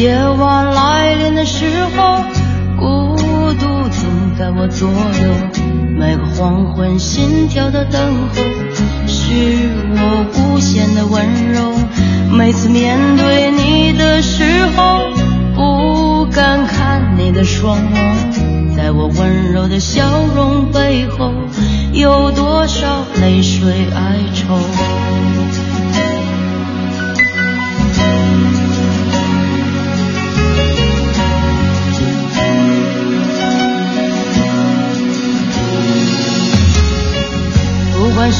夜晚来临的时候，孤独总在我左右。每个黄昏，心跳的等候，是我无限的温柔。每次面对你的时候，不敢看你的双眸，在我温柔的笑容背后，有多少泪水哀愁？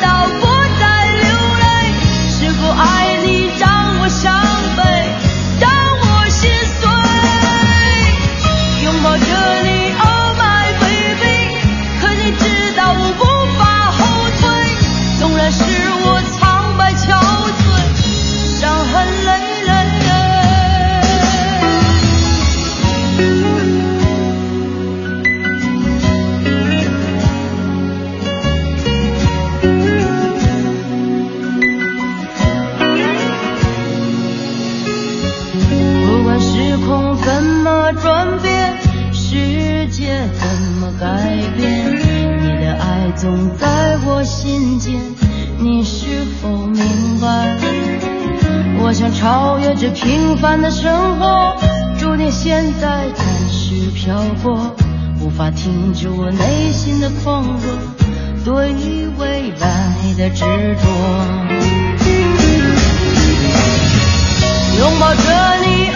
到不再流泪。是否爱你让我伤这平凡的生活，注定现在暂时漂泊，无法停止我内心的狂热，对未来的执着。拥抱着你。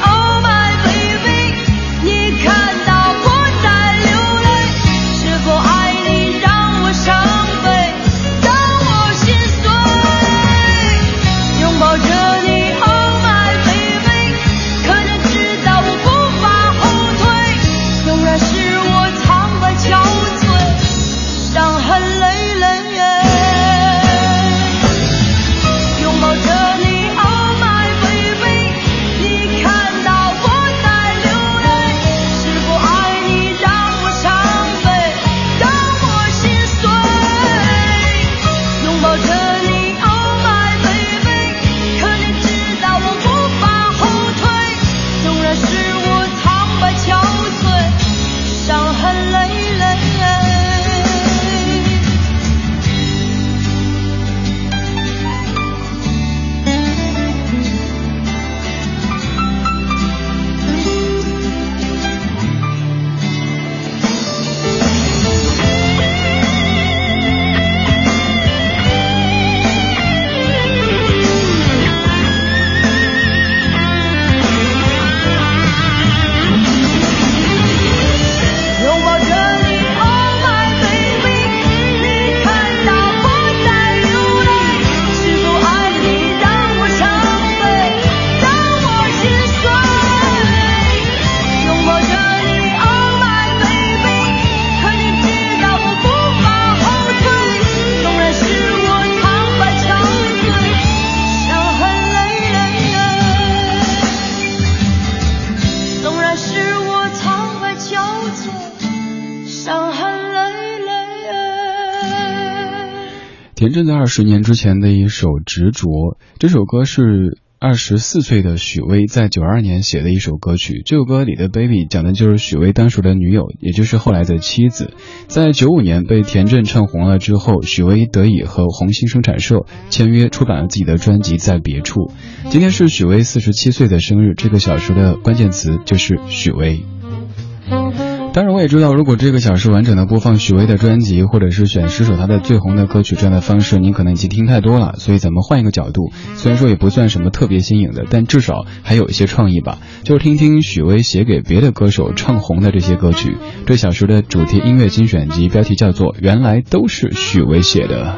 田震在二十年之前的一首《执着》，这首歌是二十四岁的许巍在九二年写的一首歌曲。这首歌里的 Baby 讲的就是许巍当时的女友，也就是后来的妻子。在九五年被田震唱红了之后，许巍得以和红星生产社签约，出版了自己的专辑《在别处》。今天是许巍四十七岁的生日，这个小时的关键词就是许巍。当然，我也知道，如果这个小时完整的播放许巍的专辑，或者是选十首他的最红的歌曲这样的方式，您可能已经听太多了。所以，咱们换一个角度，虽然说也不算什么特别新颖的，但至少还有一些创意吧。就听听许巍写给别的歌手唱红的这些歌曲。这小时的主题音乐精选集标题叫做《原来都是许巍写的》。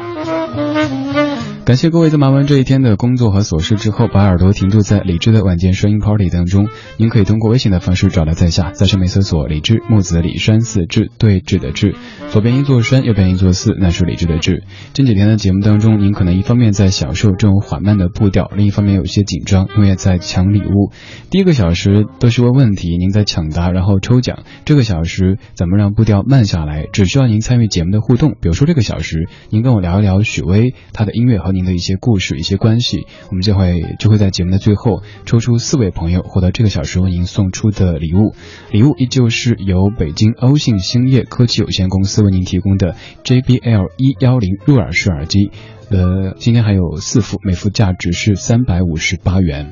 感谢各位在忙完这一天的工作和琐事之后，把耳朵停驻在李智的晚间声音 party 当中。您可以通过微信的方式找到在下，在上面搜索“李智木子李山寺志对峙的志”，左边一座山，右边一座寺，那是李智的智。这几天的节目当中，您可能一方面在享受这种缓慢的步调，另一方面有些紧张，因为在抢礼物。第一个小时都是问问题，您在抢答，然后抽奖。这个小时怎么让步调慢下来？只需要您参与节目的互动，比如说这个小时，您跟我聊一聊许巍他的音乐和。您的一些故事、一些关系，我们就会就会在节目的最后抽出四位朋友，获得这个小时为您送出的礼物。礼物依旧是由北京欧信兴业科技有限公司为您提供的 JBL 一幺零入耳式耳机。呃，今天还有四副，每副价值是三百五十八元。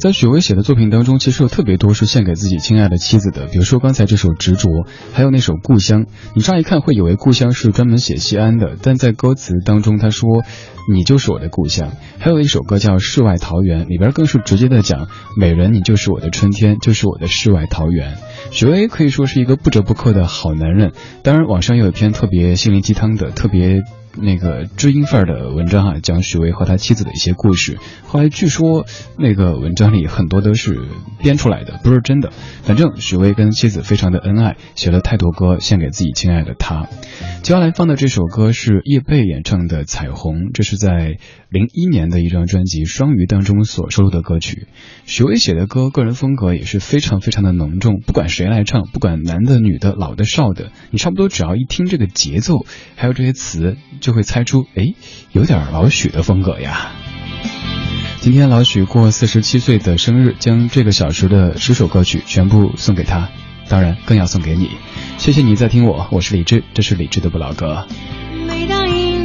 在许巍写的作品当中，其实有特别多是献给自己亲爱的妻子的。比如说刚才这首《执着》，还有那首《故乡》。你乍一看会以为故乡是专门写西安的，但在歌词当中他说：“你就是我的故乡。”还有一首歌叫《世外桃源》，里边更是直接的讲：“美人，你就是我的春天，就是我的世外桃源。”许巍可以说是一个不折不扣的好男人。当然，网上有一篇特别心灵鸡汤的，特别。那个知音范儿的文章哈，讲许巍和他妻子的一些故事。后来据说那个文章里很多都是编出来的，不是真的。反正许巍跟妻子非常的恩爱，写了太多歌献给自己亲爱的他。接下来放的这首歌是叶蓓演唱的《彩虹》，这是在零一年的一张专辑《双鱼》当中所收录的歌曲。许巍写的歌，个人风格也是非常非常的浓重，不管谁来唱，不管男的、女的、老的、少的，你差不多只要一听这个节奏，还有这些词。就会猜出，哎，有点老许的风格呀。今天老许过四十七岁的生日，将这个小时的十首歌曲全部送给他，当然更要送给你。谢谢你在听我，我是李志，这是李志的不老歌。每当音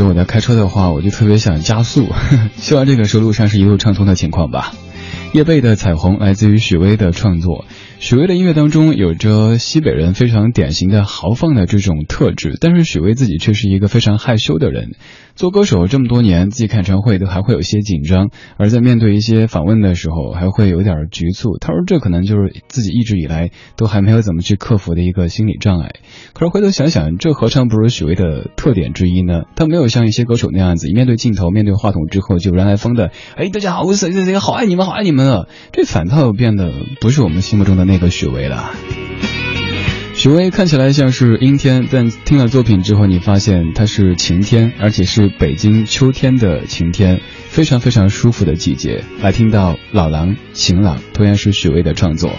时我在开车的话，我就特别想加速。希望这个时候路上是一路畅通的情况吧。叶蓓的彩虹来自于许巍的创作。许巍的音乐当中有着西北人非常典型的豪放的这种特质，但是许巍自己却是一个非常害羞的人。做歌手这么多年，自己开演唱会都还会有些紧张，而在面对一些访问的时候，还会有点局促。他说这可能就是自己一直以来都还没有怎么去克服的一个心理障碍。可是回头想想，这何尝不是许巍的特点之一呢？他没有像一些歌手那样子，一面对镜头、面对话筒之后就人来疯的，哎，大家好，我是谁谁谁，好爱你们，好爱你们啊！这反倒变得不是我们心目中的。那个许巍了，许巍看起来像是阴天，但听了作品之后，你发现它是晴天，而且是北京秋天的晴天，非常非常舒服的季节。来听到老狼晴朗，同样是许巍的创作。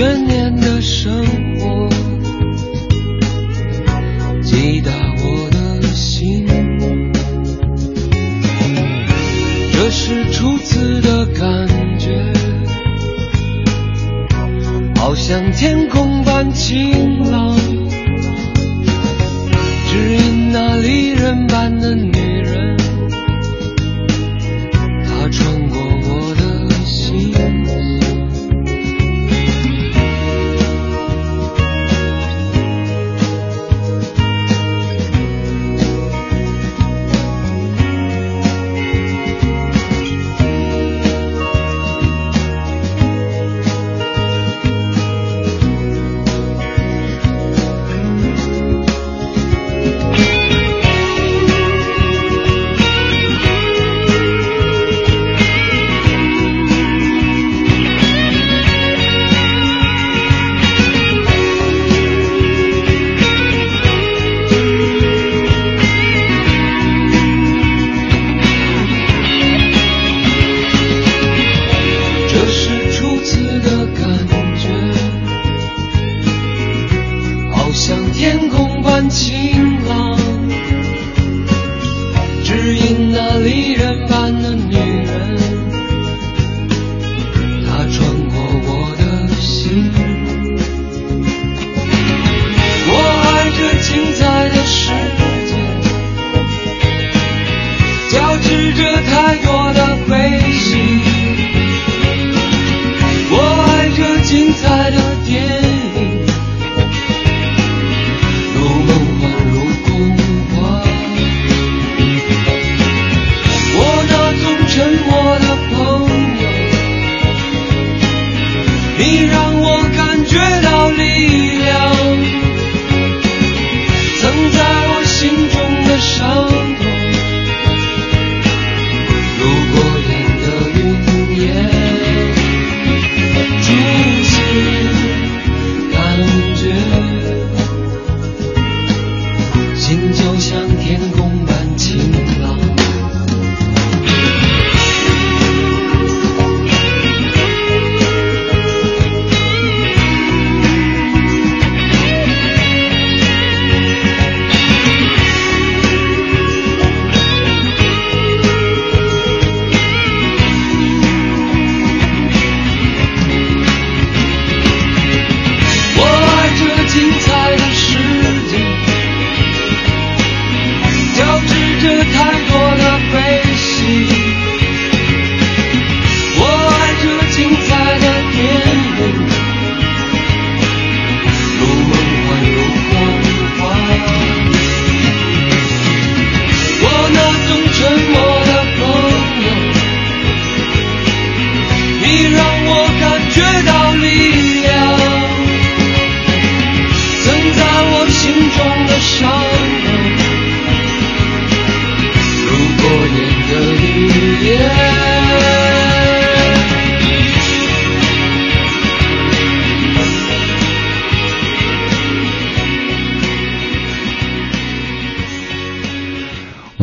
眷恋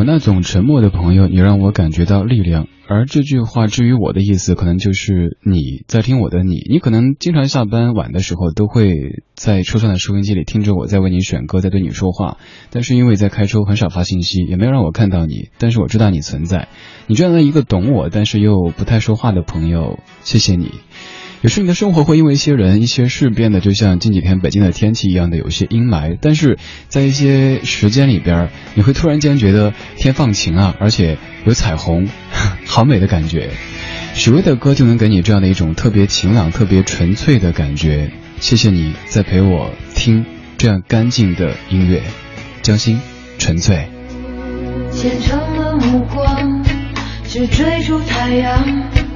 那种沉默的朋友，你让我感觉到力量。而这句话至于我的意思，可能就是你在听我的你，你可能经常下班晚的时候都会在车上的收音机里听着我在为你选歌，在对你说话。但是因为在开车，很少发信息，也没有让我看到你。但是我知道你存在，你这样的一个懂我，但是又不太说话的朋友，谢谢你。有时你的生活会因为一些人、一些事变得就像近几天北京的天气一样的有些阴霾，但是在一些时间里边，你会突然间觉得天放晴啊，而且有彩虹，好美的感觉。许巍的歌就能给你这样的一种特别晴朗、特别纯粹的感觉。谢谢你在陪我听这样干净的音乐，江心，纯粹。虔诚的目光，只追逐太阳。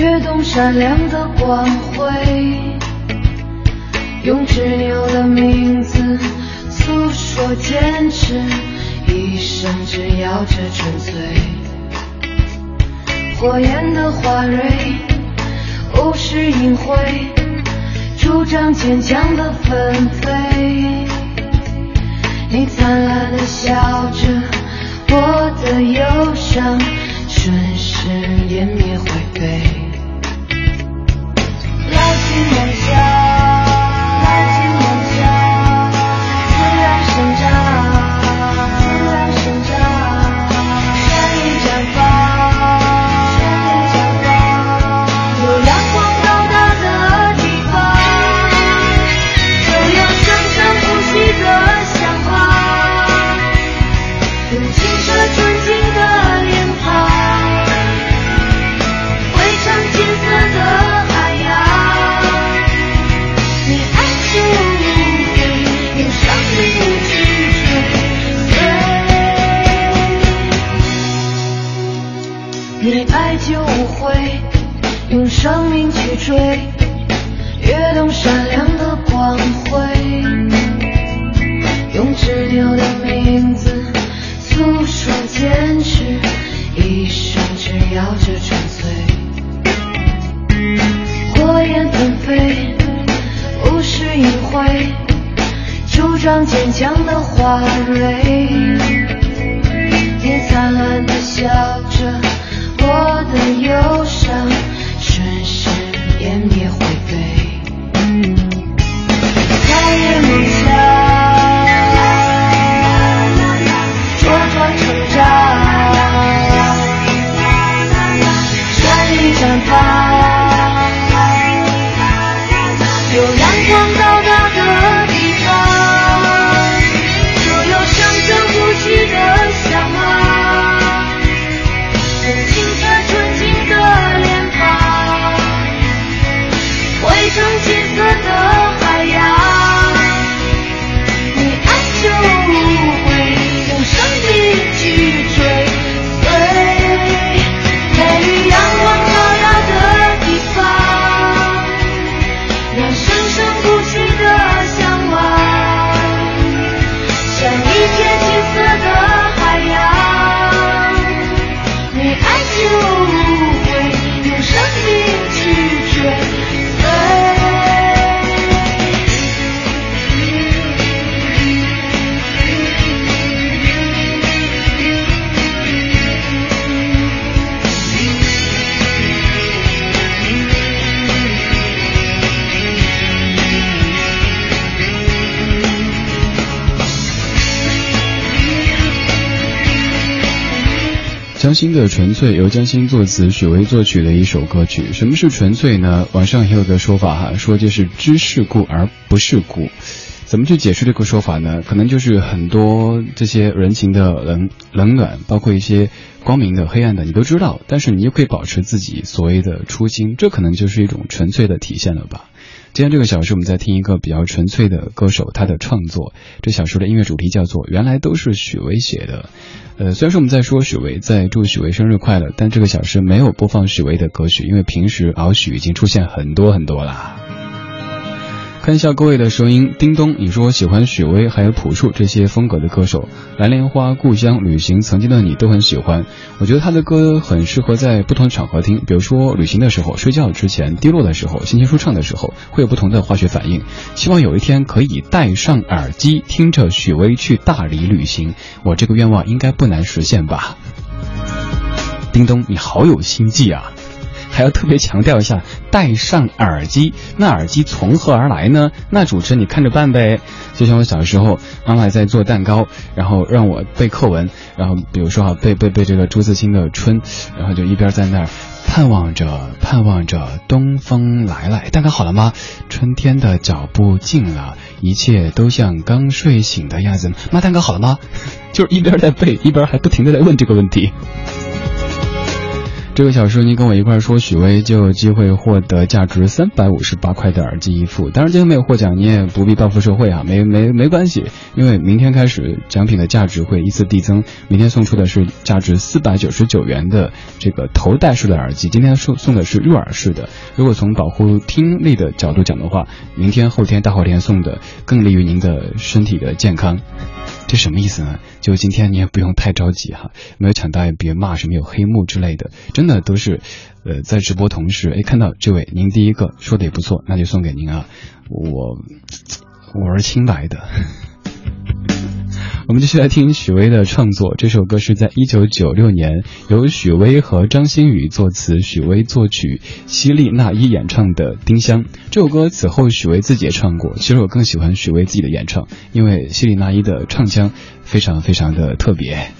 跃动闪亮的光辉，用执拗的名字诉说坚持，一生只要这纯粹。火焰的花蕊，无视隐晦，主张坚强的纷飞。你灿烂的笑着，我的忧伤瞬时湮灭灰飞。拉近新的纯粹由江心作词，许巍作曲的一首歌曲。什么是纯粹呢？网上也有个说法哈，说就是知世故而不世故。怎么去解释这个说法呢？可能就是很多这些人情的冷冷暖，包括一些光明的、黑暗的，你都知道，但是你又可以保持自己所谓的初心，这可能就是一种纯粹的体现了吧。今天这个小时，我们在听一个比较纯粹的歌手他的创作。这小说的音乐主题叫做《原来都是许巍写的》。呃，虽然说我们在说许巍，在祝许巍生日快乐，但这个小时没有播放许巍的歌曲，因为平时敖许已经出现很多很多了。看一下各位的声音，叮咚，你说喜欢许巍还有朴树这些风格的歌手，蓝莲花、故乡、旅行、曾经的你都很喜欢。我觉得他的歌很适合在不同场合听，比如说旅行的时候、睡觉之前、低落的时候、心情舒畅的时候，会有不同的化学反应。希望有一天可以戴上耳机，听着许巍去大理旅行。我这个愿望应该不难实现吧？叮咚，你好有心计啊！还要特别强调一下，戴上耳机，那耳机从何而来呢？那主持人你看着办呗。就像我小时候，妈妈在做蛋糕，然后让我背课文，然后比如说啊，背背背这个朱自清的《春》，然后就一边在那儿盼望着盼望着东风来了。蛋糕好了吗？春天的脚步近了，一切都像刚睡醒的样子。妈，蛋糕好了吗？就是一边在背，一边还不停的在问这个问题。这个小时您跟我一块说，许巍就有机会获得价值三百五十八块的耳机一副。当然今天没有获奖，你也不必报复社会啊，没没没关系，因为明天开始奖品的价值会依次递增。明天送出的是价值四百九十九元的这个头戴式的耳机，今天送送的是入耳式的。如果从保护听力的角度讲的话，明天、后天、大后天送的更利于您的身体的健康。这什么意思呢？就今天你也不用太着急哈，没有抢到也别骂什么有黑幕之类的，真的都是，呃，在直播同时，哎，看到这位您第一个说的也不错，那就送给您啊，我我是清白的。我们继续来听许巍的创作，这首歌是在一九九六年由许巍和张馨予作词，许巍作曲，希利娜依演唱的《丁香》。这首歌此后许巍自己也唱过，其实我更喜欢许巍自己的演唱，因为希利娜依的唱腔非常非常的特别。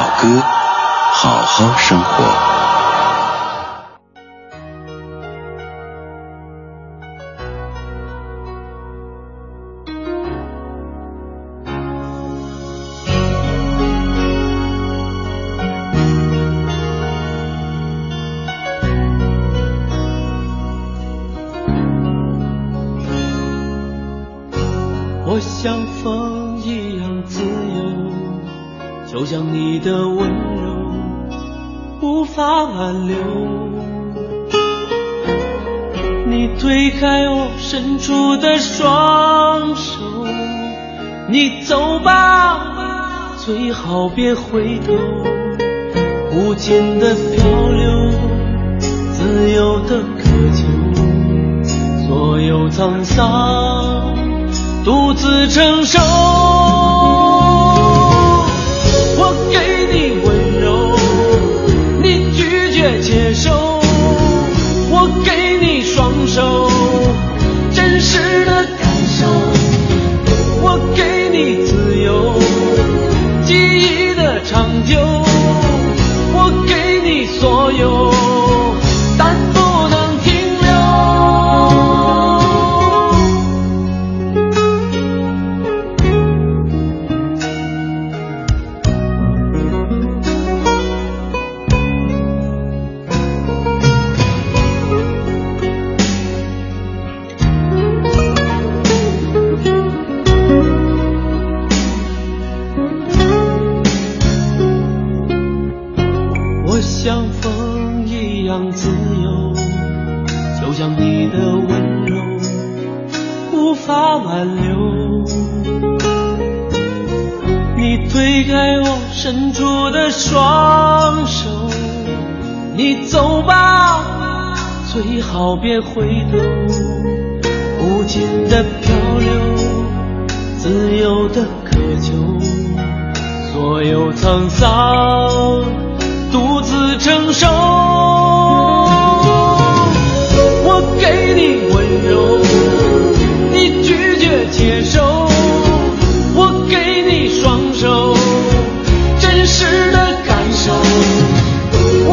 老哥，好好生活。告别回头。无尽的漂流，自由的渴求，所有沧桑。独自承受。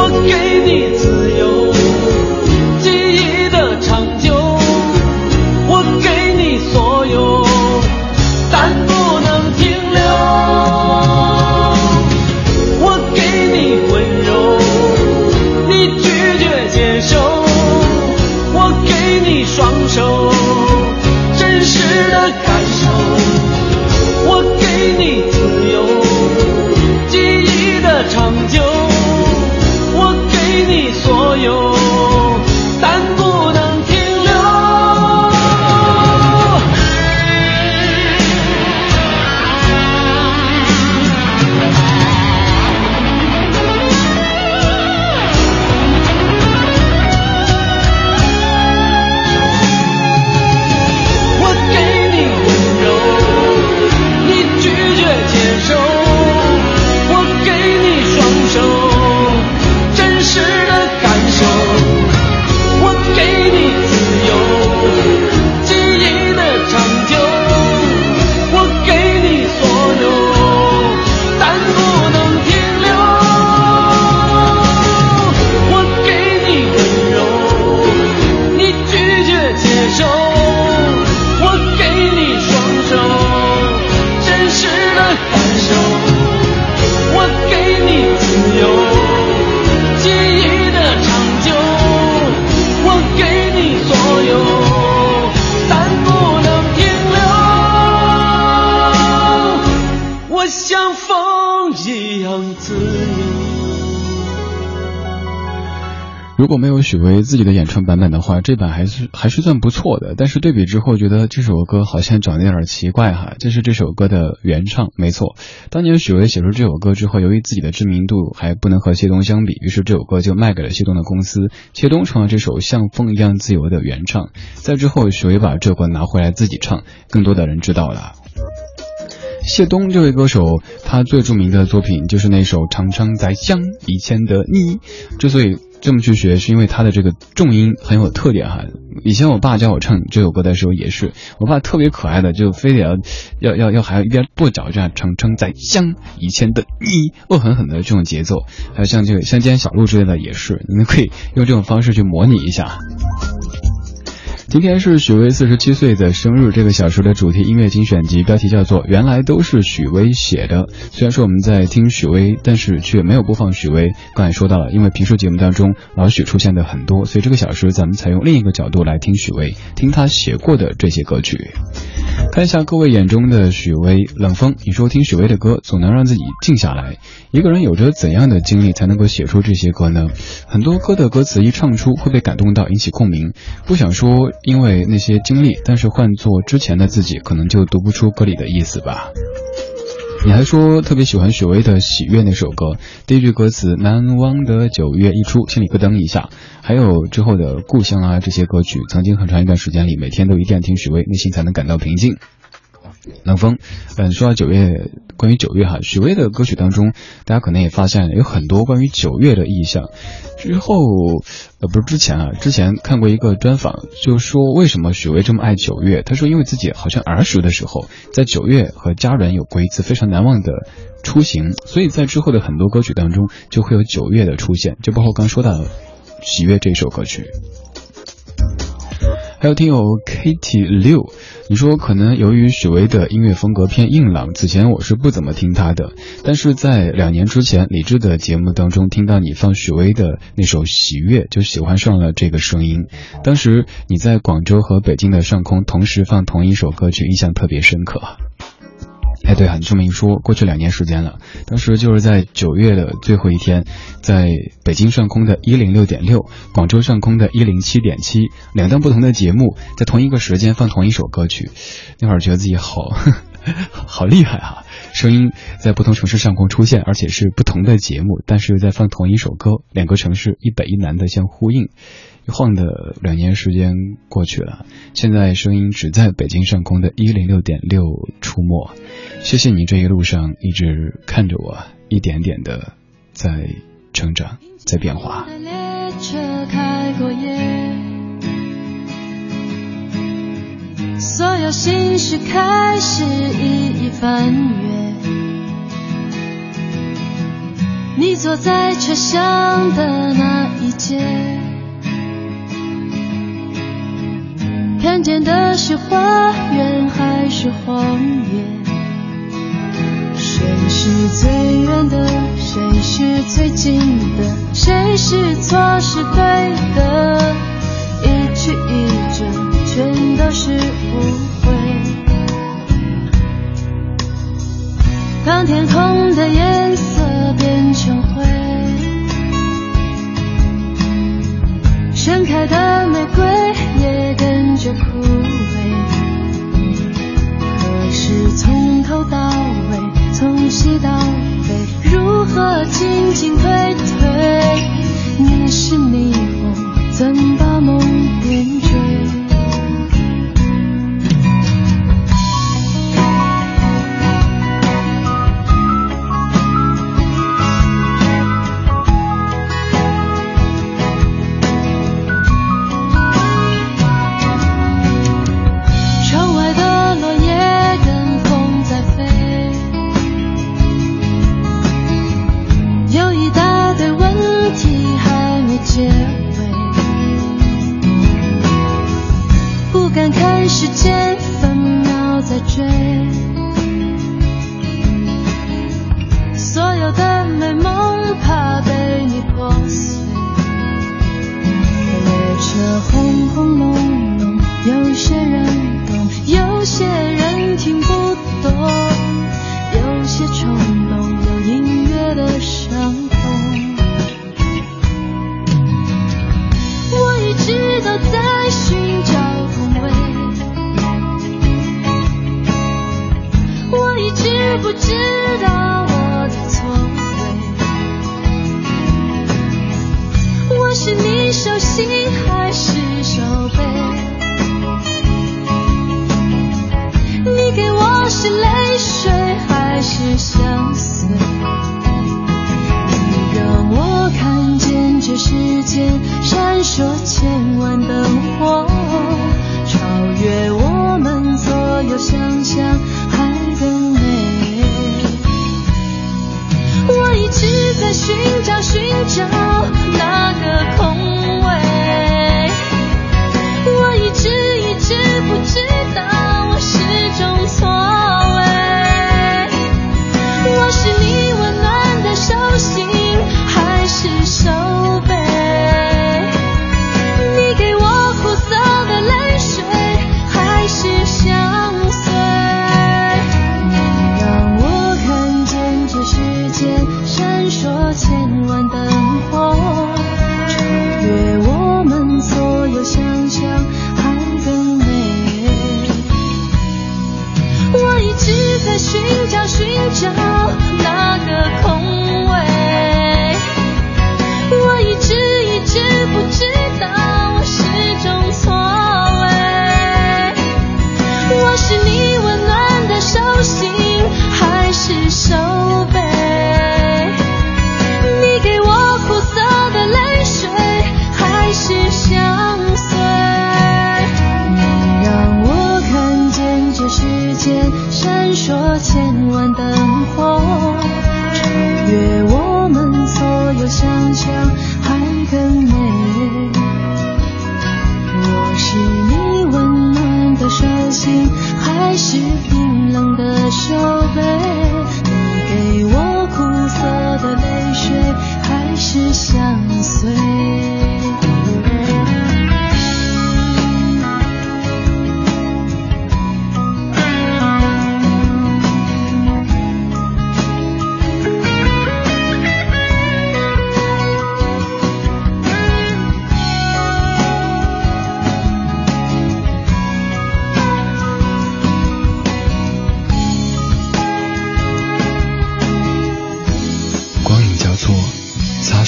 给你自由，如果没有许巍自己的演唱版本的话，这版还是还是算不错的。但是对比之后，觉得这首歌好像长得有点奇怪哈。这是这首歌的原唱，没错。当年许巍写出这首歌之后，由于自己的知名度还不能和谢东相比，于是这首歌就卖给了谢东的公司，谢东成了这首像风一样自由的原唱。在之后，许巍把这首歌拿回来自己唱，更多的人知道了。谢东这位歌手，他最著名的作品就是那首《常常在想以前的你》。之所以这么去学，是因为他的这个重音很有特点哈。以前我爸教我唱这首歌的时候也是，我爸特别可爱的，就非得要要要要还要一边跺脚这样常常在香以前的你，恶狠狠的这种节奏。还有像这个像今天小路之类的也是，你们可以用这种方式去模拟一下。今天是许巍四十七岁的生日，这个小时的主题音乐精选集标题叫做《原来都是许巍写的》。虽然说我们在听许巍，但是却没有播放许巍。刚才说到了，因为评书节目当中老许出现的很多，所以这个小时咱们采用另一个角度来听许巍，听他写过的这些歌曲。看一下各位眼中的许巍，冷风，你说听许巍的歌总能让自己静下来。一个人有着怎样的经历才能够写出这些歌呢？很多歌的歌词一唱出会被感动到，引起共鸣。不想说因为那些经历，但是换做之前的自己，可能就读不出歌里的意思吧。你还说特别喜欢许巍的《喜悦》那首歌，第一句歌词“难忘的九月”一出，心里咯噔一下。还有之后的《故乡》啊这些歌曲，曾经很长一段时间里，每天都一定要听许巍，内心才能感到平静。冷风，嗯，说到九月，关于九月哈，许巍的歌曲当中，大家可能也发现有很多关于九月的意象。之后，呃，不是之前啊，之前看过一个专访，就说为什么许巍这么爱九月？他说，因为自己好像儿时的时候，在九月和家人有过一次非常难忘的出行，所以在之后的很多歌曲当中就会有九月的出现，就包括刚说到的《喜悦》这首歌曲。还有听友 Kitty 六，你说可能由于许巍的音乐风格偏硬朗，此前我是不怎么听他的，但是在两年之前李志的节目当中听到你放许巍的那首《喜悦》，就喜欢上了这个声音。当时你在广州和北京的上空同时放同一首歌曲，印象特别深刻。哎，对啊，你这么一说，过去两年时间了，当时就是在九月的最后一天，在北京上空的一零六点六，广州上空的一零七点七，两档不同的节目在同一个时间放同一首歌曲，那会儿觉得自己好，好厉害啊！声音在不同城市上空出现，而且是不同的节目，但是又在放同一首歌，两个城市一北一南的相呼应。晃的两年时间过去了，现在声音只在北京上空的一零六点六出没。谢谢你这一路上一直看着我，一点点的在成长，在变化。所有心事开始一一翻阅。你坐在车厢的那一节。看见的是花园还是荒野？谁是最远的？谁是最近的？谁是错是对的？一曲一折，全都是误会。当天空的颜色变成灰，盛开的玫瑰。着枯萎，可是从头到尾，从西到北，如何进进退退？你是霓虹，怎把梦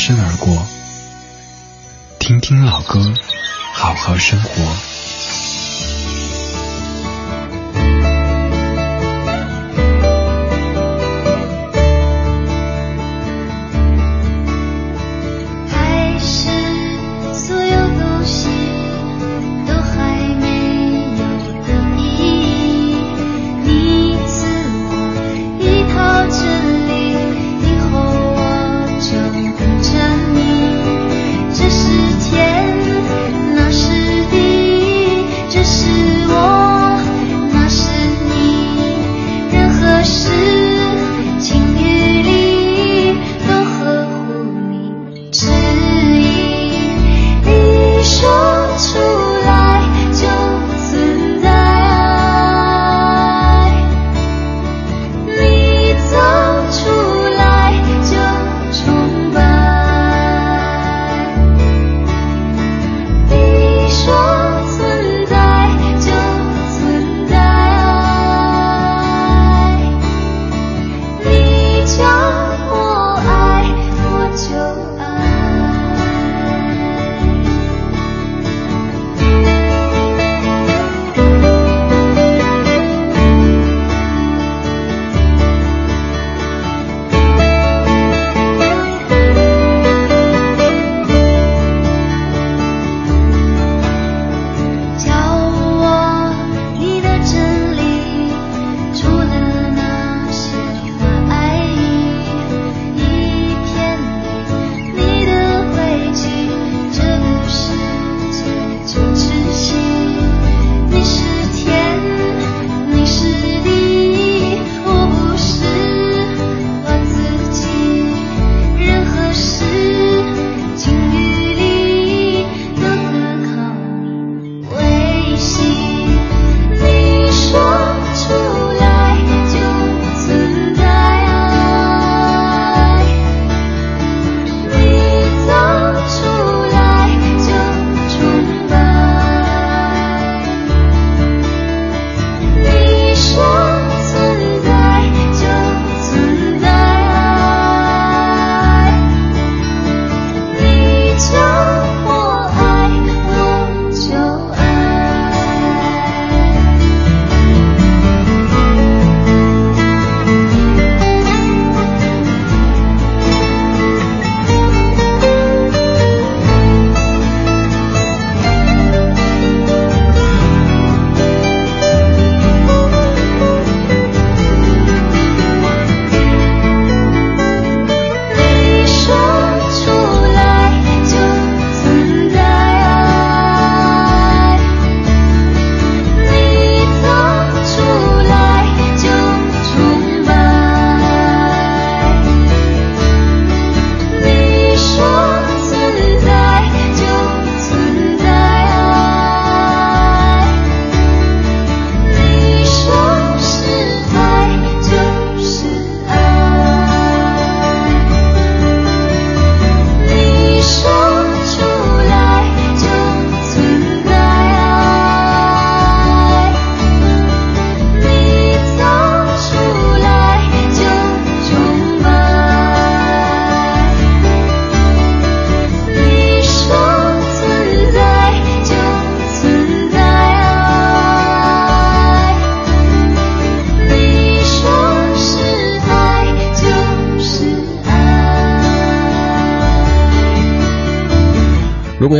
身而过。听听老歌，好好生活。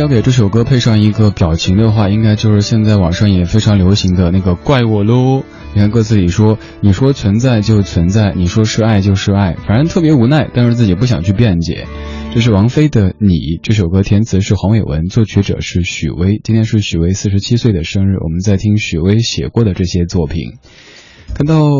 要给这首歌配上一个表情的话，应该就是现在网上也非常流行的那个“怪我喽”。你看歌词里说：“你说存在就存在，你说是爱就是爱，反正特别无奈，但是自己不想去辩解。”这是王菲的《你》这首歌，填词是黄伟文，作曲者是许巍。今天是许巍四十七岁的生日，我们在听许巍写过的这些作品。看到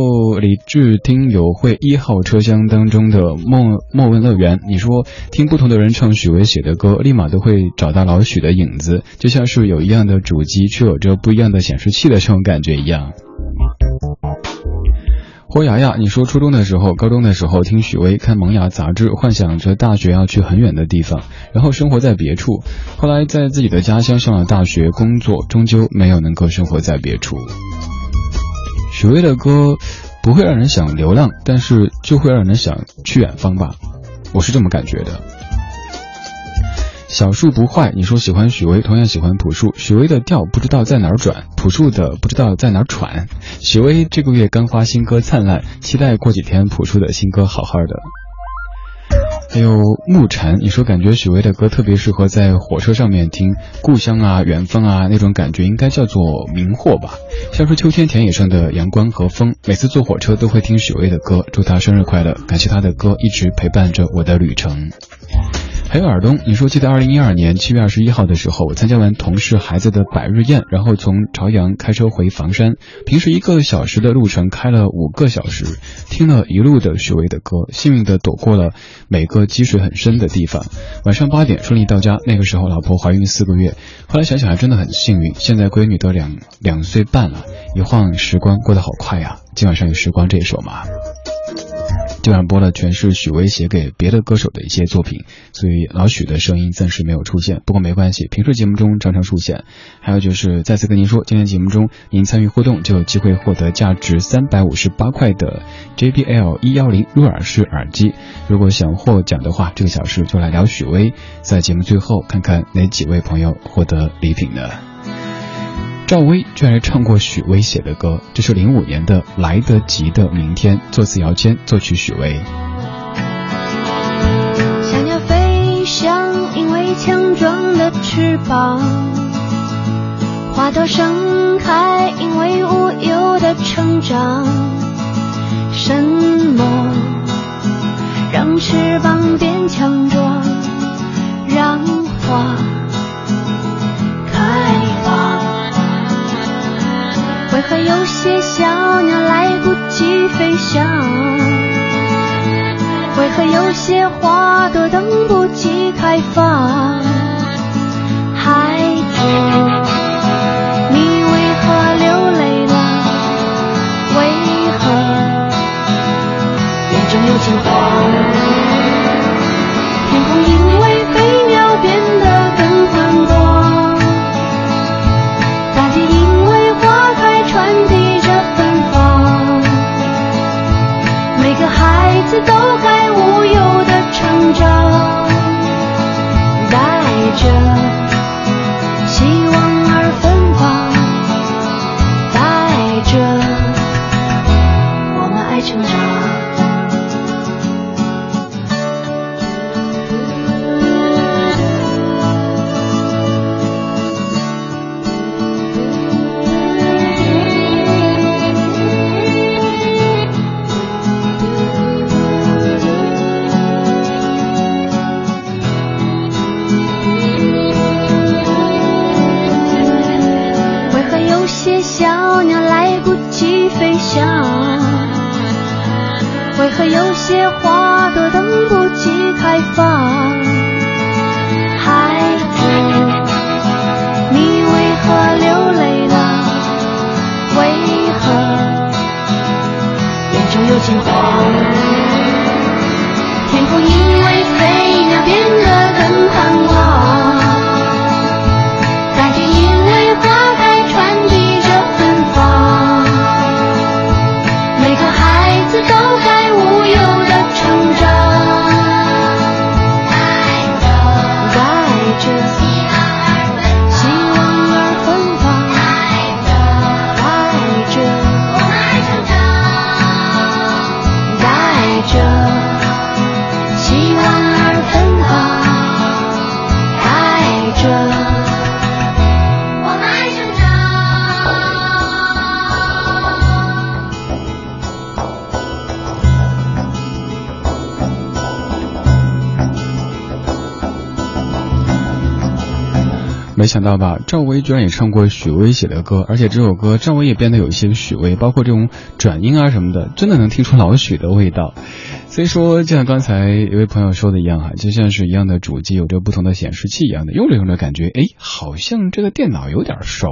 李智听友会一号车厢当中的莫莫问乐园，你说听不同的人唱许巍写的歌，立马都会找到老许的影子，就像是有一样的主机，却有着不一样的显示器的这种感觉一样。霍雅雅，你说初中的时候、高中的时候听许巍看《萌芽》杂志，幻想着大学要去很远的地方，然后生活在别处，后来在自己的家乡上了大学，工作终究没有能够生活在别处。许巍的歌不会让人想流浪，但是就会让人想去远方吧，我是这么感觉的。小树不坏，你说喜欢许巍，同样喜欢朴树。许巍的调不知道在哪儿转，朴树的不知道在哪儿喘。许巍这个月刚发新歌《灿烂》，期待过几天朴树的新歌好好的。还有暮蝉，你说感觉许巍的歌特别适合在火车上面听，故乡啊、远方啊那种感觉，应该叫做明惑吧。像是秋天田野上的阳光和风，每次坐火车都会听许巍的歌，祝他生日快乐，感谢他的歌一直陪伴着我的旅程。还有尔东，你说记得二零一二年七月二十一号的时候，我参加完同事孩子的百日宴，然后从朝阳开车回房山，平时一个小时的路程开了五个小时，听了一路的许巍的歌，幸运的躲过了每个积水很深的地方。晚上八点顺利到家，那个时候老婆怀孕四个月，后来想想还真的很幸运。现在闺女都两两岁半了，一晃时光过得好快呀。今晚上有时光这一首嘛。今晚播了全是许巍写给别的歌手的一些作品，所以老许的声音暂时没有出现。不过没关系，平时节目中常常出现。还有就是再次跟您说，今天节目中您参与互动就有机会获得价值三百五十八块的 JBL 一幺零入耳式耳机。如果想获奖的话，这个小时就来聊许巍。在节目最后，看看哪几位朋友获得礼品呢？赵薇居然唱过许巍写的歌，这是零五年的《来得及的明天》，作词姚谦，作曲许巍。想要飞翔，因为强壮的翅膀；花朵盛开，因为无忧的成长。什么让翅膀变强壮？让花为何有些小鸟来不及飞翔？为何有些花朵等不及开放？孩子，你为何流泪了？为何眼中有惊慌？孩子都在无忧的成长，带着没想到吧，赵薇居然也唱过许巍写的歌，而且这首歌赵薇也变得有一些许巍，包括这种转音啊什么的，真的能听出老许的味道。所以说，就像刚才一位朋友说的一样哈，就像是一样的主机有着不同的显示器一样的，用着用着感觉，哎，好像这个电脑有点熟。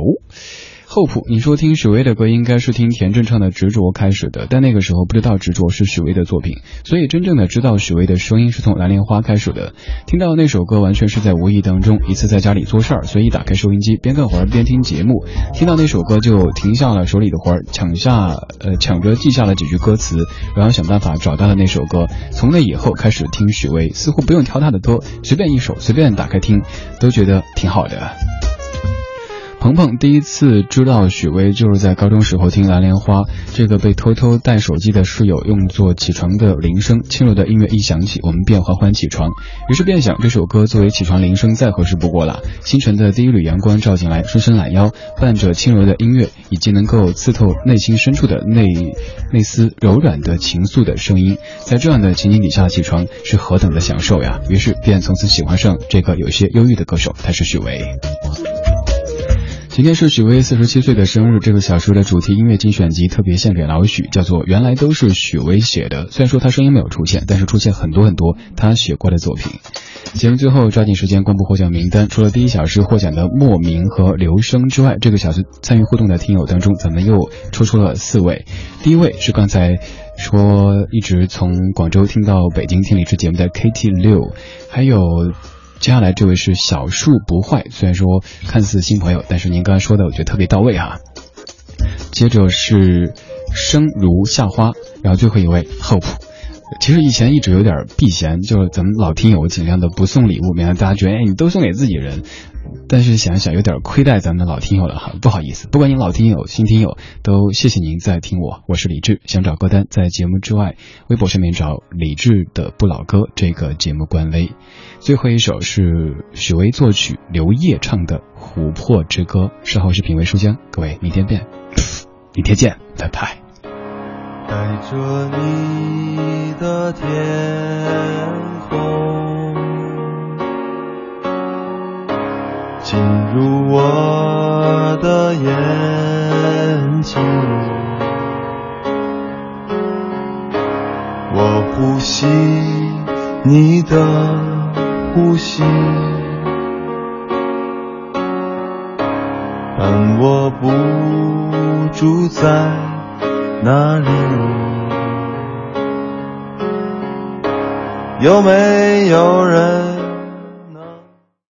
厚朴，你说听许巍的歌应该是听田震唱的《执着》开始的，但那个时候不知道《执着》是许巍的作品，所以真正的知道许巍的声音是从《蓝莲花》开始的。听到那首歌完全是在无意当中，一次在家里做事儿，随意打开收音机，边干活边听节目，听到那首歌就停下了手里的活儿，抢下呃抢着记下了几句歌词，然后想办法找到了那首歌。从那以后开始听许巍，似乎不用挑他的歌，随便一首随便打开听，都觉得挺好的。鹏鹏第一次知道许巍，就是在高中时候听《蓝莲花》，这个被偷偷带手机的室友用作起床的铃声，轻柔的音乐一响起，我们便缓缓起床。于是便想，这首歌作为起床铃声再合适不过了。清晨的第一缕阳光照进来，伸伸懒腰，伴着轻柔的音乐，以及能够刺透内心深处的那那丝柔软的情愫的声音，在这样的情景底下起床是何等的享受呀！于是便从此喜欢上这个有些忧郁的歌手，他是许巍。今天是许巍四十七岁的生日，这个小时的主题音乐精选集特别献给老许，叫做《原来都是许巍写的》。虽然说他声音没有出现，但是出现很多很多他写过的作品。节目最后抓紧时间公布获奖名单，除了第一小时获奖的莫名和刘生之外，这个小时参与互动的听友当中，咱们又抽出了四位。第一位是刚才说一直从广州听到北京听理智节目的 KT 六，还有。接下来这位是小树不坏，虽然说看似新朋友，但是您刚才说的我觉得特别到位哈。接着是生如夏花，然后最后一位 Hope。其实以前一直有点避嫌，就是咱们老听友尽量的不送礼物，免得大家觉得哎你都送给自己人。但是想一想有点亏待咱们的老听友了哈，不好意思。不管您老听友、新听友，都谢谢您在听我。我是李志，想找歌单，在节目之外微博上面找李志的不老歌这个节目官微。最后一首是许巍作曲、刘烨唱的《琥珀之歌》。稍后是品味书香，各位明天见，明天见，拜拜。带着你的天空，进入我的眼睛，我呼吸你的。呼吸，但我不住在那里。有没有人？